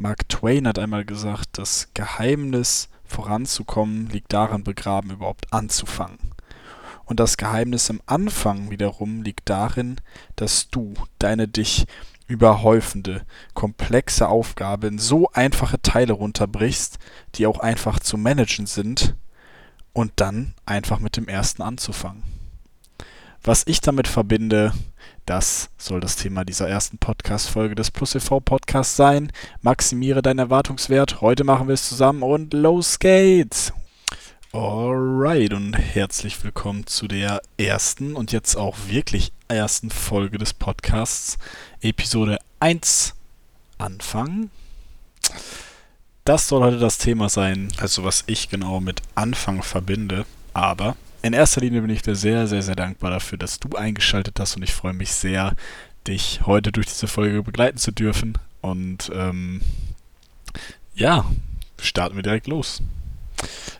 Mark Twain hat einmal gesagt, das Geheimnis voranzukommen liegt darin begraben, überhaupt anzufangen. Und das Geheimnis im Anfang wiederum liegt darin, dass du deine dich überhäufende, komplexe Aufgabe in so einfache Teile runterbrichst, die auch einfach zu managen sind, und dann einfach mit dem ersten anzufangen. Was ich damit verbinde, das soll das Thema dieser ersten Podcast-Folge des Plus e.V. Podcasts sein. Maximiere deinen Erwartungswert. Heute machen wir es zusammen und los geht's! Alright und herzlich willkommen zu der ersten und jetzt auch wirklich ersten Folge des Podcasts, Episode 1 Anfang. Das soll heute das Thema sein, also was ich genau mit Anfang verbinde, aber in erster Linie bin ich dir sehr, sehr, sehr dankbar dafür, dass du eingeschaltet hast und ich freue mich sehr, dich heute durch diese Folge begleiten zu dürfen. Und ähm, ja, starten wir direkt los.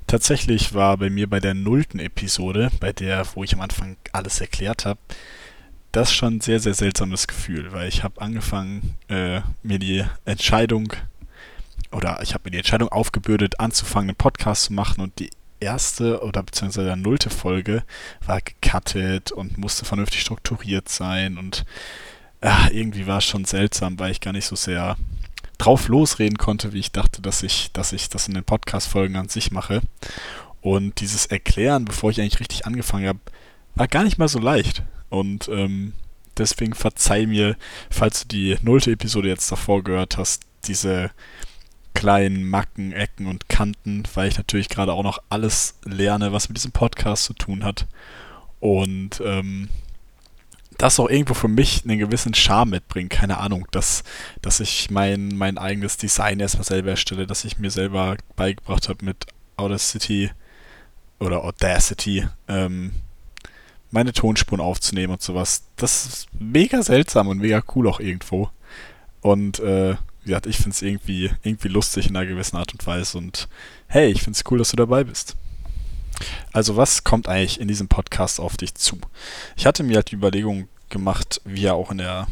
Tatsächlich war bei mir bei der nullten Episode, bei der, wo ich am Anfang alles erklärt habe, das schon ein sehr, sehr seltsames Gefühl, weil ich habe angefangen, äh, mir die Entscheidung oder ich habe mir die Entscheidung aufgebürdet, anzufangen, einen Podcast zu machen und die erste oder beziehungsweise der nullte Folge war gecuttet und musste vernünftig strukturiert sein und äh, irgendwie war es schon seltsam, weil ich gar nicht so sehr drauf losreden konnte, wie ich dachte, dass ich, dass ich das in den Podcast-Folgen an sich mache. Und dieses Erklären, bevor ich eigentlich richtig angefangen habe, war gar nicht mal so leicht. Und ähm, deswegen verzeih mir, falls du die nullte Episode jetzt davor gehört hast, diese kleinen Macken, Ecken und Kanten, weil ich natürlich gerade auch noch alles lerne, was mit diesem Podcast zu tun hat. Und ähm, das auch irgendwo für mich einen gewissen Charme mitbringt. Keine Ahnung, dass, dass ich mein, mein eigenes Design erstmal selber erstelle, dass ich mir selber beigebracht habe mit Audacity oder Audacity ähm, meine Tonspuren aufzunehmen und sowas. Das ist mega seltsam und mega cool auch irgendwo. Und äh, gesagt, ich finde es irgendwie, irgendwie lustig in einer gewissen Art und Weise und hey, ich finde es cool, dass du dabei bist. Also was kommt eigentlich in diesem Podcast auf dich zu? Ich hatte mir halt die Überlegung gemacht, wie ja auch in der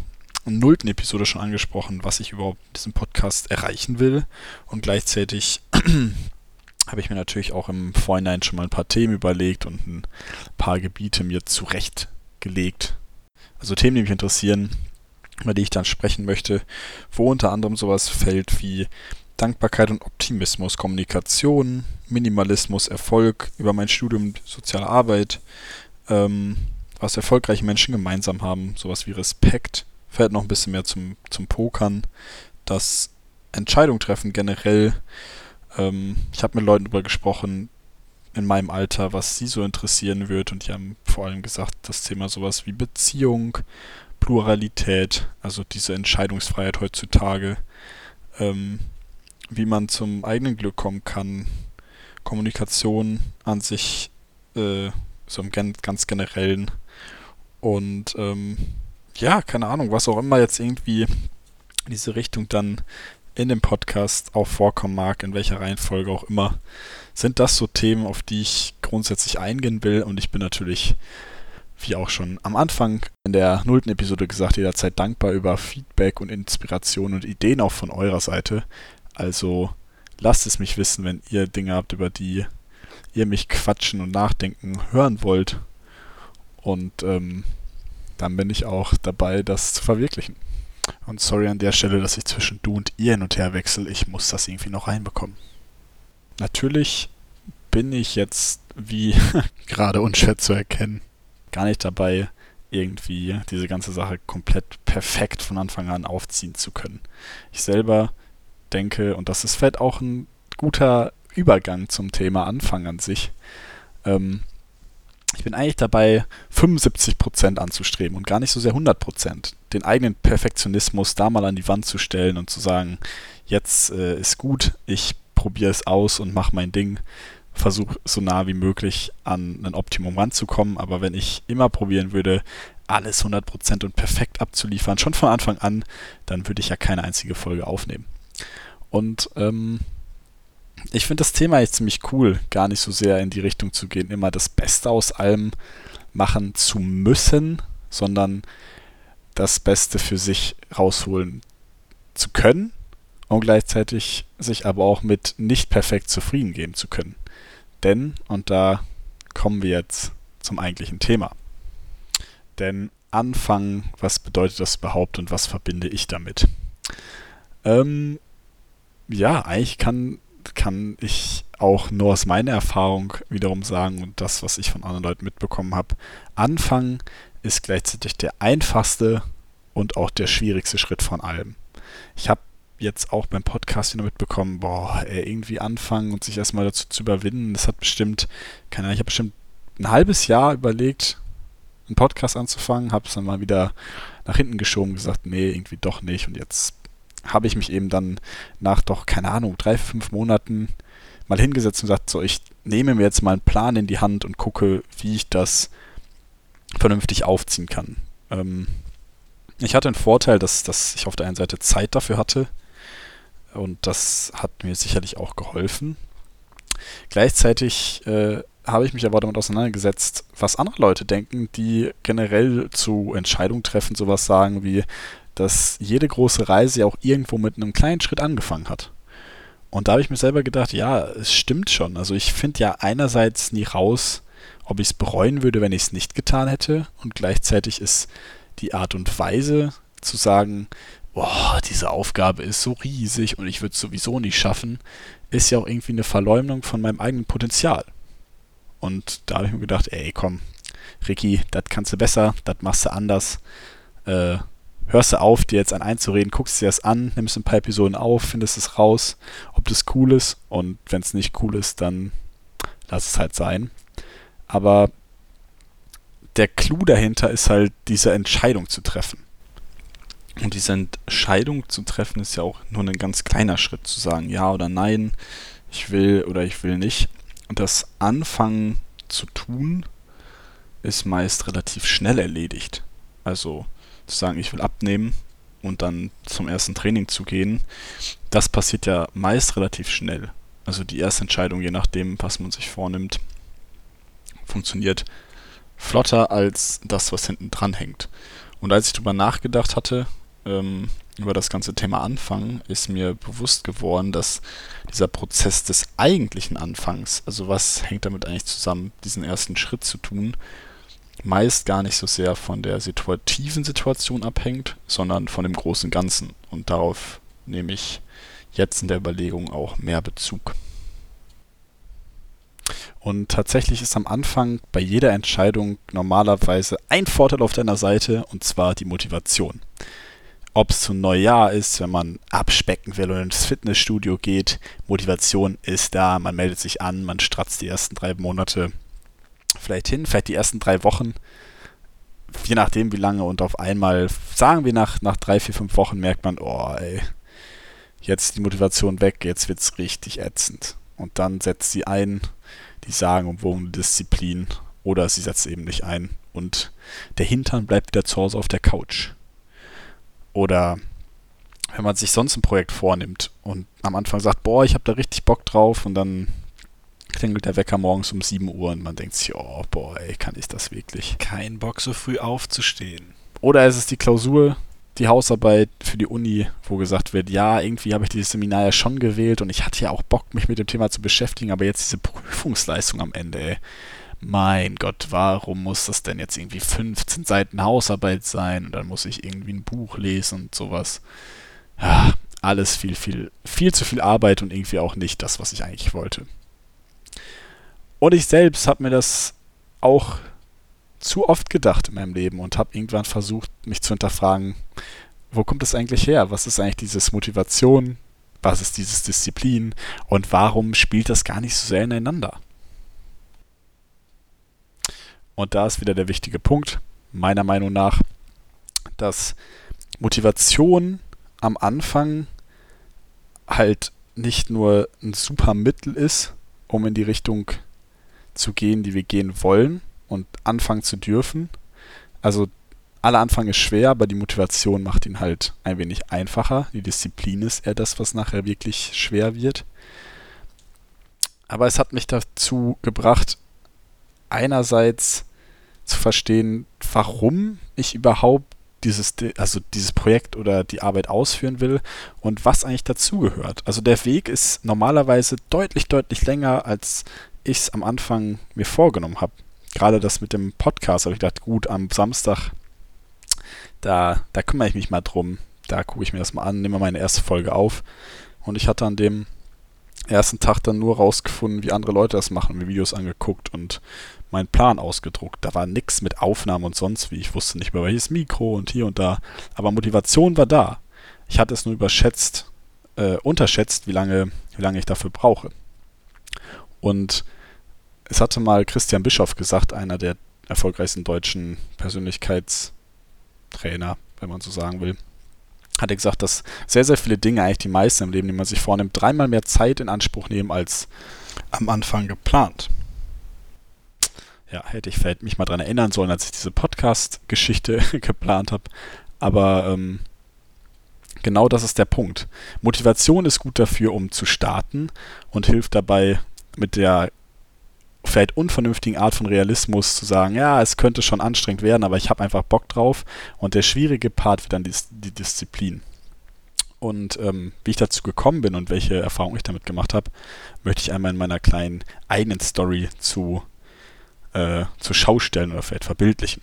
nullten Episode schon angesprochen, was ich überhaupt in diesem Podcast erreichen will und gleichzeitig habe ich mir natürlich auch im Vorhinein schon mal ein paar Themen überlegt und ein paar Gebiete mir zurechtgelegt. Also Themen, die mich interessieren, über die ich dann sprechen möchte, wo unter anderem sowas fällt wie Dankbarkeit und Optimismus, Kommunikation, Minimalismus, Erfolg, über mein Studium soziale Arbeit, ähm, was erfolgreiche Menschen gemeinsam haben, sowas wie Respekt, fällt noch ein bisschen mehr zum, zum Pokern, das Entscheidung treffen generell. Ähm, ich habe mit Leuten darüber gesprochen, in meinem Alter, was sie so interessieren wird und die haben vor allem gesagt, das Thema sowas wie Beziehung, Pluralität, also diese Entscheidungsfreiheit heutzutage, ähm, wie man zum eigenen Glück kommen kann, Kommunikation an sich, äh, so im ganz generellen. Und ähm, ja, keine Ahnung, was auch immer jetzt irgendwie diese Richtung dann in dem Podcast auch vorkommen mag, in welcher Reihenfolge auch immer, sind das so Themen, auf die ich grundsätzlich eingehen will. Und ich bin natürlich wie auch schon am Anfang in der nullten Episode gesagt, jederzeit dankbar über Feedback und Inspiration und Ideen auch von eurer Seite. Also lasst es mich wissen, wenn ihr Dinge habt, über die ihr mich quatschen und nachdenken hören wollt. Und ähm, dann bin ich auch dabei, das zu verwirklichen. Und sorry an der Stelle, dass ich zwischen du und ihr hin und her wechsle. Ich muss das irgendwie noch reinbekommen. Natürlich bin ich jetzt, wie gerade unschwer zu erkennen, gar nicht dabei, irgendwie diese ganze Sache komplett perfekt von Anfang an aufziehen zu können. Ich selber denke, und das ist vielleicht auch ein guter Übergang zum Thema Anfang an sich, ähm, ich bin eigentlich dabei, 75% anzustreben und gar nicht so sehr 100%. Den eigenen Perfektionismus da mal an die Wand zu stellen und zu sagen, jetzt äh, ist gut, ich probiere es aus und mache mein Ding versuche so nah wie möglich an ein Optimum ranzukommen. Aber wenn ich immer probieren würde, alles 100% und perfekt abzuliefern, schon von Anfang an, dann würde ich ja keine einzige Folge aufnehmen. Und ähm, ich finde das Thema jetzt ziemlich cool, gar nicht so sehr in die Richtung zu gehen, immer das Beste aus allem machen zu müssen, sondern das Beste für sich rausholen zu können und gleichzeitig sich aber auch mit nicht perfekt zufrieden geben zu können. Denn, und da kommen wir jetzt zum eigentlichen Thema. Denn anfangen, was bedeutet das überhaupt und was verbinde ich damit? Ähm, ja, eigentlich kann, kann ich auch nur aus meiner Erfahrung wiederum sagen und das, was ich von anderen Leuten mitbekommen habe. Anfangen ist gleichzeitig der einfachste und auch der schwierigste Schritt von allem. Ich habe jetzt auch beim Podcast wieder mitbekommen, boah, irgendwie anfangen und sich erstmal dazu zu überwinden, das hat bestimmt, keine Ahnung, ich habe bestimmt ein halbes Jahr überlegt, einen Podcast anzufangen, habe es dann mal wieder nach hinten geschoben, gesagt, nee, irgendwie doch nicht. Und jetzt habe ich mich eben dann nach doch, keine Ahnung, drei, fünf Monaten mal hingesetzt und gesagt, so, ich nehme mir jetzt mal einen Plan in die Hand und gucke, wie ich das vernünftig aufziehen kann. Ähm, ich hatte einen Vorteil, dass, dass ich auf der einen Seite Zeit dafür hatte und das hat mir sicherlich auch geholfen. Gleichzeitig äh, habe ich mich aber damit auseinandergesetzt, was andere Leute denken, die generell zu Entscheidungen treffen, sowas sagen wie, dass jede große Reise ja auch irgendwo mit einem kleinen Schritt angefangen hat. Und da habe ich mir selber gedacht, ja, es stimmt schon. Also ich finde ja einerseits nie raus, ob ich es bereuen würde, wenn ich es nicht getan hätte. Und gleichzeitig ist die Art und Weise zu sagen, boah, diese Aufgabe ist so riesig und ich würde es sowieso nicht schaffen, ist ja auch irgendwie eine Verleumdung von meinem eigenen Potenzial. Und da habe ich mir gedacht, ey, komm, Ricky, das kannst du besser, das machst du anders. Äh, hörst du auf, dir jetzt an einzureden, guckst dir das an, nimmst ein paar Episoden auf, findest es raus, ob das cool ist. Und wenn es nicht cool ist, dann lass es halt sein. Aber der Clou dahinter ist halt, diese Entscheidung zu treffen. Und diese Entscheidung zu treffen ist ja auch nur ein ganz kleiner Schritt, zu sagen ja oder nein, ich will oder ich will nicht das Anfangen zu tun ist meist relativ schnell erledigt. Also zu sagen, ich will abnehmen und dann zum ersten Training zu gehen, das passiert ja meist relativ schnell. Also die erste Entscheidung, je nachdem, was man sich vornimmt, funktioniert flotter als das, was hinten dran hängt. Und als ich darüber nachgedacht hatte, ähm, über das ganze Thema Anfangen ist mir bewusst geworden, dass dieser Prozess des eigentlichen Anfangs, also was hängt damit eigentlich zusammen, diesen ersten Schritt zu tun, meist gar nicht so sehr von der situativen Situation abhängt, sondern von dem großen Ganzen. Und darauf nehme ich jetzt in der Überlegung auch mehr Bezug. Und tatsächlich ist am Anfang bei jeder Entscheidung normalerweise ein Vorteil auf deiner Seite, und zwar die Motivation ob es zu Neujahr ist, wenn man abspecken will und ins Fitnessstudio geht. Motivation ist da, man meldet sich an, man stratzt die ersten drei Monate vielleicht hin, vielleicht die ersten drei Wochen, je nachdem wie lange und auf einmal, sagen wir nach, nach drei, vier, fünf Wochen merkt man, oh ey, jetzt die Motivation weg, jetzt wird es richtig ätzend. Und dann setzt sie ein, die sagen umwogene Disziplin oder sie setzt eben nicht ein und der Hintern bleibt wieder zu Hause auf der Couch. Oder wenn man sich sonst ein Projekt vornimmt und am Anfang sagt, boah, ich habe da richtig Bock drauf und dann klingelt der Wecker morgens um 7 Uhr und man denkt sich, oh, boah, ey, kann ich das wirklich? Kein Bock, so früh aufzustehen. Oder ist es die Klausur, die Hausarbeit für die Uni, wo gesagt wird, ja, irgendwie habe ich dieses Seminar ja schon gewählt und ich hatte ja auch Bock, mich mit dem Thema zu beschäftigen, aber jetzt diese Prüfungsleistung am Ende, ey mein Gott, warum muss das denn jetzt irgendwie 15 Seiten Hausarbeit sein und dann muss ich irgendwie ein Buch lesen und sowas. Ja, alles viel, viel, viel zu viel Arbeit und irgendwie auch nicht das, was ich eigentlich wollte. Und ich selbst habe mir das auch zu oft gedacht in meinem Leben und habe irgendwann versucht, mich zu hinterfragen, wo kommt das eigentlich her? Was ist eigentlich dieses Motivation? Was ist dieses Disziplin? Und warum spielt das gar nicht so sehr ineinander? Und da ist wieder der wichtige Punkt, meiner Meinung nach, dass Motivation am Anfang halt nicht nur ein super Mittel ist, um in die Richtung zu gehen, die wir gehen wollen und anfangen zu dürfen. Also aller Anfang ist schwer, aber die Motivation macht ihn halt ein wenig einfacher. Die Disziplin ist eher das, was nachher wirklich schwer wird. Aber es hat mich dazu gebracht, einerseits zu verstehen, warum ich überhaupt dieses, also dieses Projekt oder die Arbeit ausführen will und was eigentlich dazugehört. Also der Weg ist normalerweise deutlich, deutlich länger, als ich es am Anfang mir vorgenommen habe. Gerade das mit dem Podcast habe ich gedacht, gut, am Samstag, da, da kümmere ich mich mal drum. Da gucke ich mir das mal an, nehme meine erste Folge auf. Und ich hatte an dem ersten Tag dann nur rausgefunden, wie andere Leute das machen, mir Videos angeguckt und meinen Plan ausgedruckt. Da war nichts mit Aufnahmen und sonst wie. Ich wusste nicht mehr welches Mikro und hier und da. Aber Motivation war da. Ich hatte es nur überschätzt, äh, unterschätzt, wie lange, wie lange ich dafür brauche. Und es hatte mal Christian Bischoff gesagt, einer der erfolgreichsten deutschen Persönlichkeitstrainer, wenn man so sagen will, hat er gesagt, dass sehr, sehr viele Dinge, eigentlich die meisten im Leben, die man sich vornimmt, dreimal mehr Zeit in Anspruch nehmen als am Anfang geplant. Ja, hätte ich vielleicht mich mal dran erinnern sollen, als ich diese Podcast-Geschichte geplant habe. Aber ähm, genau das ist der Punkt. Motivation ist gut dafür, um zu starten und hilft dabei, mit der vielleicht unvernünftigen Art von Realismus zu sagen, ja, es könnte schon anstrengend werden, aber ich habe einfach Bock drauf. Und der schwierige Part wird dann die, die Disziplin. Und ähm, wie ich dazu gekommen bin und welche Erfahrungen ich damit gemacht habe, möchte ich einmal in meiner kleinen eigenen Story zu, äh, zur Schau stellen oder vielleicht verbildlichen.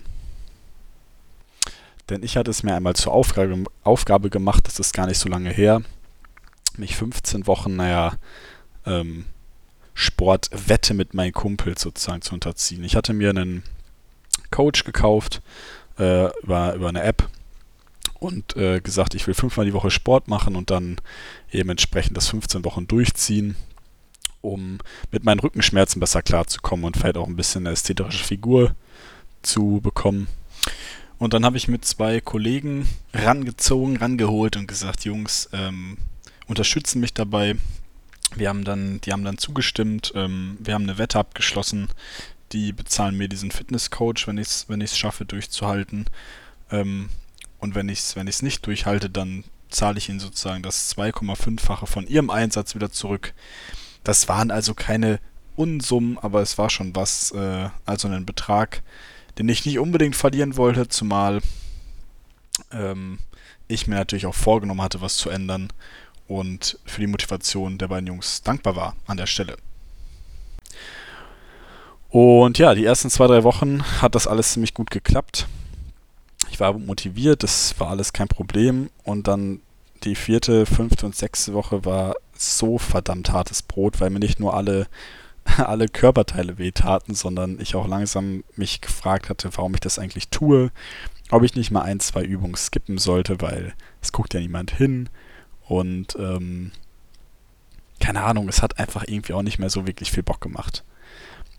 Denn ich hatte es mir einmal zur Aufgabe, Aufgabe gemacht, das ist gar nicht so lange her, mich 15 Wochen, naja, ähm, Sportwette mit meinen Kumpels sozusagen zu unterziehen. Ich hatte mir einen Coach gekauft äh, über, über eine App und äh, gesagt, ich will fünfmal die Woche Sport machen und dann eben entsprechend das 15 Wochen durchziehen, um mit meinen Rückenschmerzen besser klarzukommen und vielleicht auch ein bisschen eine ästhetische Figur zu bekommen. Und dann habe ich mit zwei Kollegen rangezogen, rangeholt und gesagt, Jungs, ähm, unterstützen mich dabei. Wir haben dann, die haben dann zugestimmt. Ähm, wir haben eine Wette abgeschlossen. Die bezahlen mir diesen Fitnesscoach, wenn ich es wenn schaffe, durchzuhalten. Ähm, und wenn ich es wenn nicht durchhalte, dann zahle ich ihnen sozusagen das 2,5-fache von ihrem Einsatz wieder zurück. Das waren also keine Unsummen, aber es war schon was, äh, also ein Betrag, den ich nicht unbedingt verlieren wollte, zumal ähm, ich mir natürlich auch vorgenommen hatte, was zu ändern und für die Motivation der beiden Jungs dankbar war an der Stelle. Und ja, die ersten zwei, drei Wochen hat das alles ziemlich gut geklappt. Ich war motiviert, das war alles kein Problem. Und dann die vierte, fünfte und sechste Woche war so verdammt hartes Brot, weil mir nicht nur alle, alle Körperteile wehtaten, sondern ich auch langsam mich gefragt hatte, warum ich das eigentlich tue. Ob ich nicht mal ein, zwei Übungen skippen sollte, weil es guckt ja niemand hin. Und ähm, keine Ahnung, es hat einfach irgendwie auch nicht mehr so wirklich viel Bock gemacht.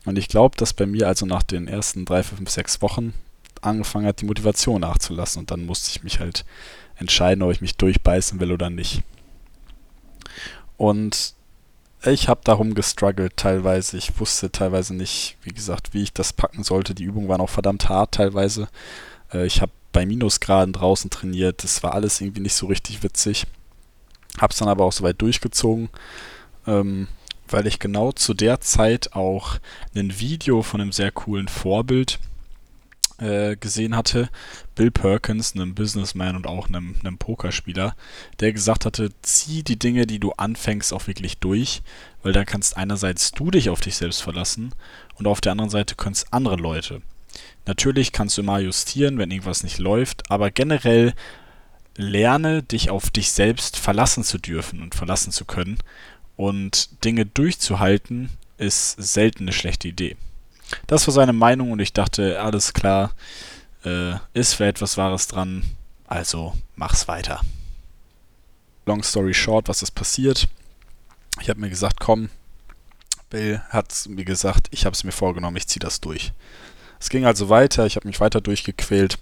Und ich glaube, dass bei mir also nach den ersten drei, fünf, sechs Wochen angefangen hat, die Motivation nachzulassen. Und dann musste ich mich halt entscheiden, ob ich mich durchbeißen will oder nicht. Und ich habe darum gestruggelt teilweise. Ich wusste teilweise nicht, wie gesagt, wie ich das packen sollte. Die Übungen waren auch verdammt hart teilweise. Äh, ich habe bei Minusgraden draußen trainiert. Das war alles irgendwie nicht so richtig witzig. Hab's dann aber auch soweit durchgezogen, ähm, weil ich genau zu der Zeit auch ein Video von einem sehr coolen Vorbild äh, gesehen hatte, Bill Perkins, einem Businessman und auch einem, einem Pokerspieler, der gesagt hatte, zieh die Dinge, die du anfängst, auch wirklich durch, weil dann kannst einerseits du dich auf dich selbst verlassen und auf der anderen Seite können andere Leute. Natürlich kannst du immer justieren, wenn irgendwas nicht läuft, aber generell lerne dich auf dich selbst verlassen zu dürfen und verlassen zu können. Und Dinge durchzuhalten ist selten eine schlechte Idee. Das war seine Meinung und ich dachte, alles klar, äh, ist vielleicht was Wahres dran, also mach's weiter. Long story short, was ist passiert? Ich habe mir gesagt, komm, Bill hat mir gesagt, ich habe es mir vorgenommen, ich ziehe das durch. Es ging also weiter, ich habe mich weiter durchgequält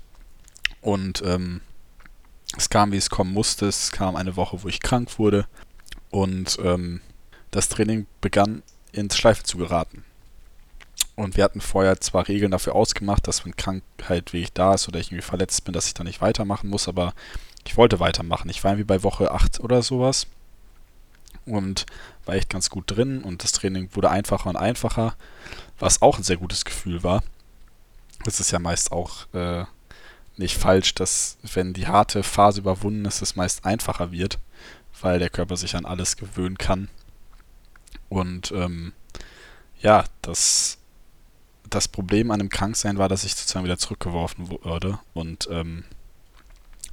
und ähm, es kam, wie es kommen musste. Es kam eine Woche, wo ich krank wurde und ähm, das Training begann ins Schleifen zu geraten. Und wir hatten vorher zwar Regeln dafür ausgemacht, dass wenn Krankheit wie ich da ist oder ich irgendwie verletzt bin, dass ich da nicht weitermachen muss, aber ich wollte weitermachen. Ich war irgendwie bei Woche 8 oder sowas und war echt ganz gut drin und das Training wurde einfacher und einfacher, was auch ein sehr gutes Gefühl war. Das ist ja meist auch äh, nicht falsch, dass wenn die harte Phase überwunden ist, es meist einfacher wird, weil der Körper sich an alles gewöhnen kann. Und ähm, ja, das, das Problem an dem Kranksein war, dass ich sozusagen wieder zurückgeworfen wurde. Und ähm,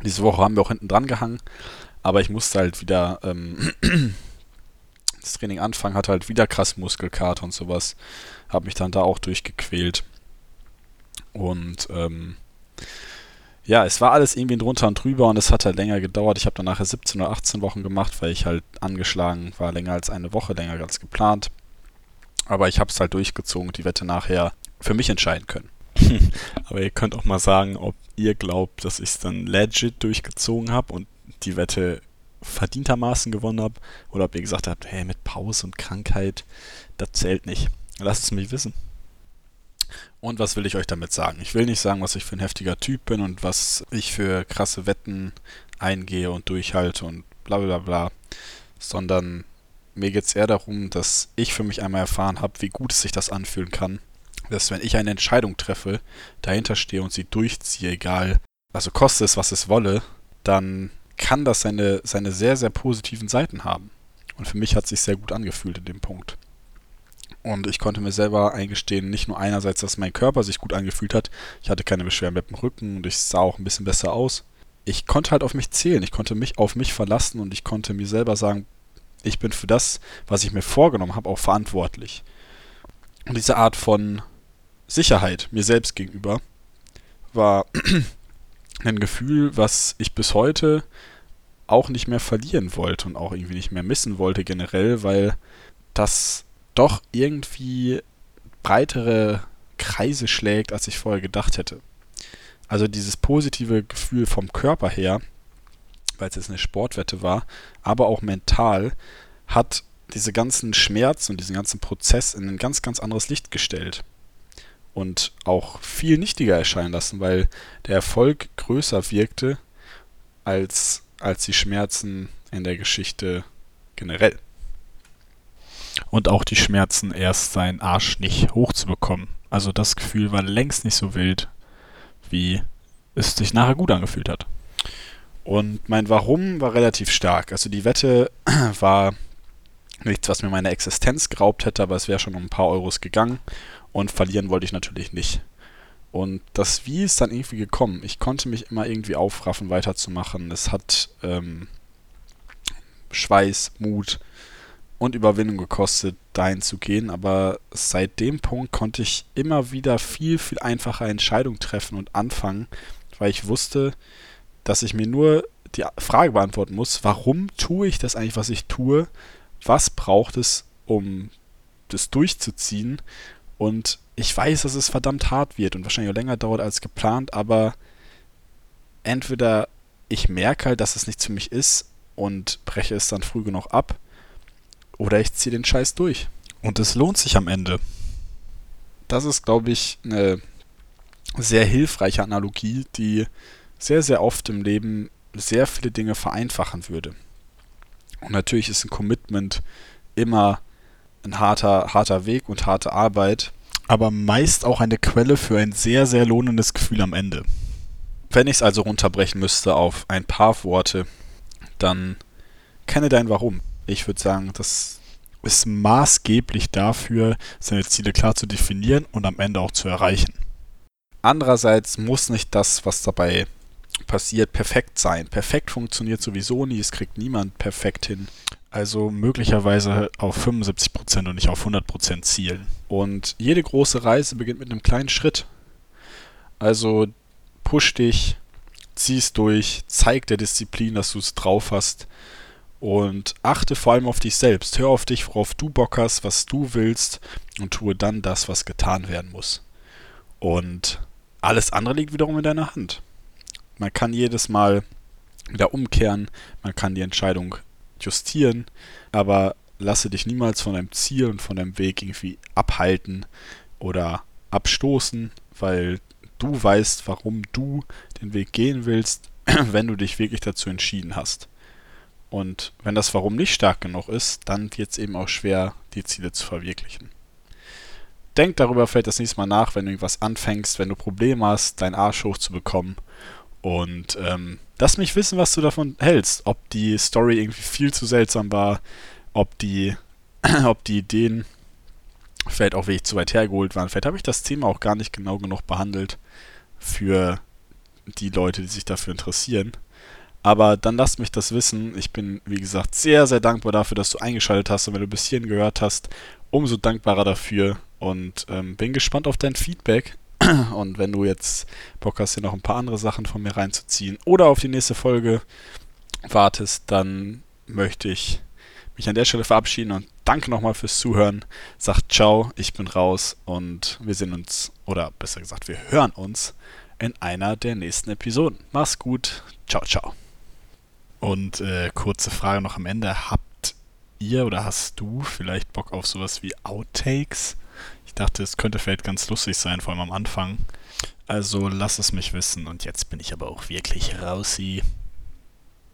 diese Woche haben wir auch hinten dran gehangen, aber ich musste halt wieder ähm, das Training anfangen, hatte halt wieder krass Muskelkater und sowas. Habe mich dann da auch durchgequält. Und ähm, ja, es war alles irgendwie drunter und drüber und es hat halt länger gedauert. Ich habe dann nachher 17 oder 18 Wochen gemacht, weil ich halt angeschlagen war, länger als eine Woche, länger als geplant. Aber ich habe es halt durchgezogen die Wette nachher für mich entscheiden können. Aber ihr könnt auch mal sagen, ob ihr glaubt, dass ich es dann legit durchgezogen habe und die Wette verdientermaßen gewonnen habe oder ob ihr gesagt habt, hey, mit Pause und Krankheit, das zählt nicht. Lasst es mich wissen. Und was will ich euch damit sagen? Ich will nicht sagen, was ich für ein heftiger Typ bin und was ich für krasse Wetten eingehe und durchhalte und bla bla bla, sondern mir geht es eher darum, dass ich für mich einmal erfahren habe, wie gut es sich das anfühlen kann, dass wenn ich eine Entscheidung treffe, dahinter stehe und sie durchziehe, egal, also koste es, was es wolle, dann kann das seine, seine sehr, sehr positiven Seiten haben. Und für mich hat es sich sehr gut angefühlt in dem Punkt. Und ich konnte mir selber eingestehen, nicht nur einerseits, dass mein Körper sich gut angefühlt hat, ich hatte keine Beschwerden mit dem Rücken und ich sah auch ein bisschen besser aus. Ich konnte halt auf mich zählen, ich konnte mich auf mich verlassen und ich konnte mir selber sagen, ich bin für das, was ich mir vorgenommen habe, auch verantwortlich. Und diese Art von Sicherheit mir selbst gegenüber war ein Gefühl, was ich bis heute auch nicht mehr verlieren wollte und auch irgendwie nicht mehr missen wollte generell, weil das doch irgendwie breitere Kreise schlägt, als ich vorher gedacht hätte. Also dieses positive Gefühl vom Körper her, weil es jetzt eine Sportwette war, aber auch mental, hat diese ganzen Schmerzen und diesen ganzen Prozess in ein ganz, ganz anderes Licht gestellt. Und auch viel nichtiger erscheinen lassen, weil der Erfolg größer wirkte als als die Schmerzen in der Geschichte generell. Und auch die Schmerzen, erst seinen Arsch nicht hochzubekommen. Also das Gefühl war längst nicht so wild, wie es sich nachher gut angefühlt hat. Und mein Warum war relativ stark. Also die Wette war nichts, was mir meine Existenz geraubt hätte, aber es wäre schon um ein paar Euros gegangen. Und verlieren wollte ich natürlich nicht. Und das Wie ist dann irgendwie gekommen. Ich konnte mich immer irgendwie aufraffen, weiterzumachen. Es hat ähm, Schweiß, Mut und Überwindung gekostet, dahin zu gehen. Aber seit dem Punkt konnte ich immer wieder viel, viel einfacher Entscheidungen treffen und anfangen, weil ich wusste, dass ich mir nur die Frage beantworten muss, warum tue ich das eigentlich, was ich tue? Was braucht es, um das durchzuziehen? Und ich weiß, dass es verdammt hart wird und wahrscheinlich auch länger dauert als geplant, aber entweder ich merke halt, dass es nichts für mich ist und breche es dann früh genug ab, oder ich ziehe den Scheiß durch. Und es lohnt sich am Ende. Das ist, glaube ich, eine sehr hilfreiche Analogie, die sehr, sehr oft im Leben sehr viele Dinge vereinfachen würde. Und natürlich ist ein Commitment immer ein harter, harter Weg und harte Arbeit aber meist auch eine Quelle für ein sehr, sehr lohnendes Gefühl am Ende. Wenn ich es also runterbrechen müsste auf ein paar Worte, dann kenne dein Warum. Ich würde sagen, das ist maßgeblich dafür, seine Ziele klar zu definieren und am Ende auch zu erreichen. Andererseits muss nicht das, was dabei passiert, perfekt sein. Perfekt funktioniert sowieso nie, es kriegt niemand perfekt hin. Also möglicherweise auf 75% und nicht auf 100% zielen. Und jede große Reise beginnt mit einem kleinen Schritt. Also push dich, zieh es durch, zeig der Disziplin, dass du es drauf hast. Und achte vor allem auf dich selbst. Hör auf dich, worauf du Bock hast, was du willst und tue dann das, was getan werden muss. Und alles andere liegt wiederum in deiner Hand. Man kann jedes Mal wieder umkehren, man kann die Entscheidung justieren, aber lasse dich niemals von deinem Ziel und von deinem Weg irgendwie abhalten oder abstoßen, weil du weißt, warum du den Weg gehen willst, wenn du dich wirklich dazu entschieden hast. Und wenn das Warum nicht stark genug ist, dann wird es eben auch schwer, die Ziele zu verwirklichen. Denk darüber vielleicht das nächste Mal nach, wenn du irgendwas anfängst, wenn du Probleme hast, deinen Arsch hochzubekommen Und ähm, lass mich wissen, was du davon hältst. Ob die Story irgendwie viel zu seltsam war, ob die, ob die Ideen vielleicht auch wirklich zu weit hergeholt waren. Vielleicht habe ich das Thema auch gar nicht genau genug behandelt für die Leute, die sich dafür interessieren. Aber dann lasst mich das wissen. Ich bin, wie gesagt, sehr, sehr dankbar dafür, dass du eingeschaltet hast und wenn du bis hierhin gehört hast, umso dankbarer dafür und ähm, bin gespannt auf dein Feedback. Und wenn du jetzt Bock hast, hier noch ein paar andere Sachen von mir reinzuziehen oder auf die nächste Folge wartest, dann möchte ich mich an der Stelle verabschieden und danke nochmal fürs Zuhören. Sagt ciao, ich bin raus und wir sehen uns, oder besser gesagt, wir hören uns in einer der nächsten Episoden. Mach's gut, ciao, ciao. Und äh, kurze Frage noch am Ende. Habt ihr oder hast du vielleicht Bock auf sowas wie Outtakes? Ich dachte, es könnte vielleicht ganz lustig sein, vor allem am Anfang. Also lass es mich wissen und jetzt bin ich aber auch wirklich rausi.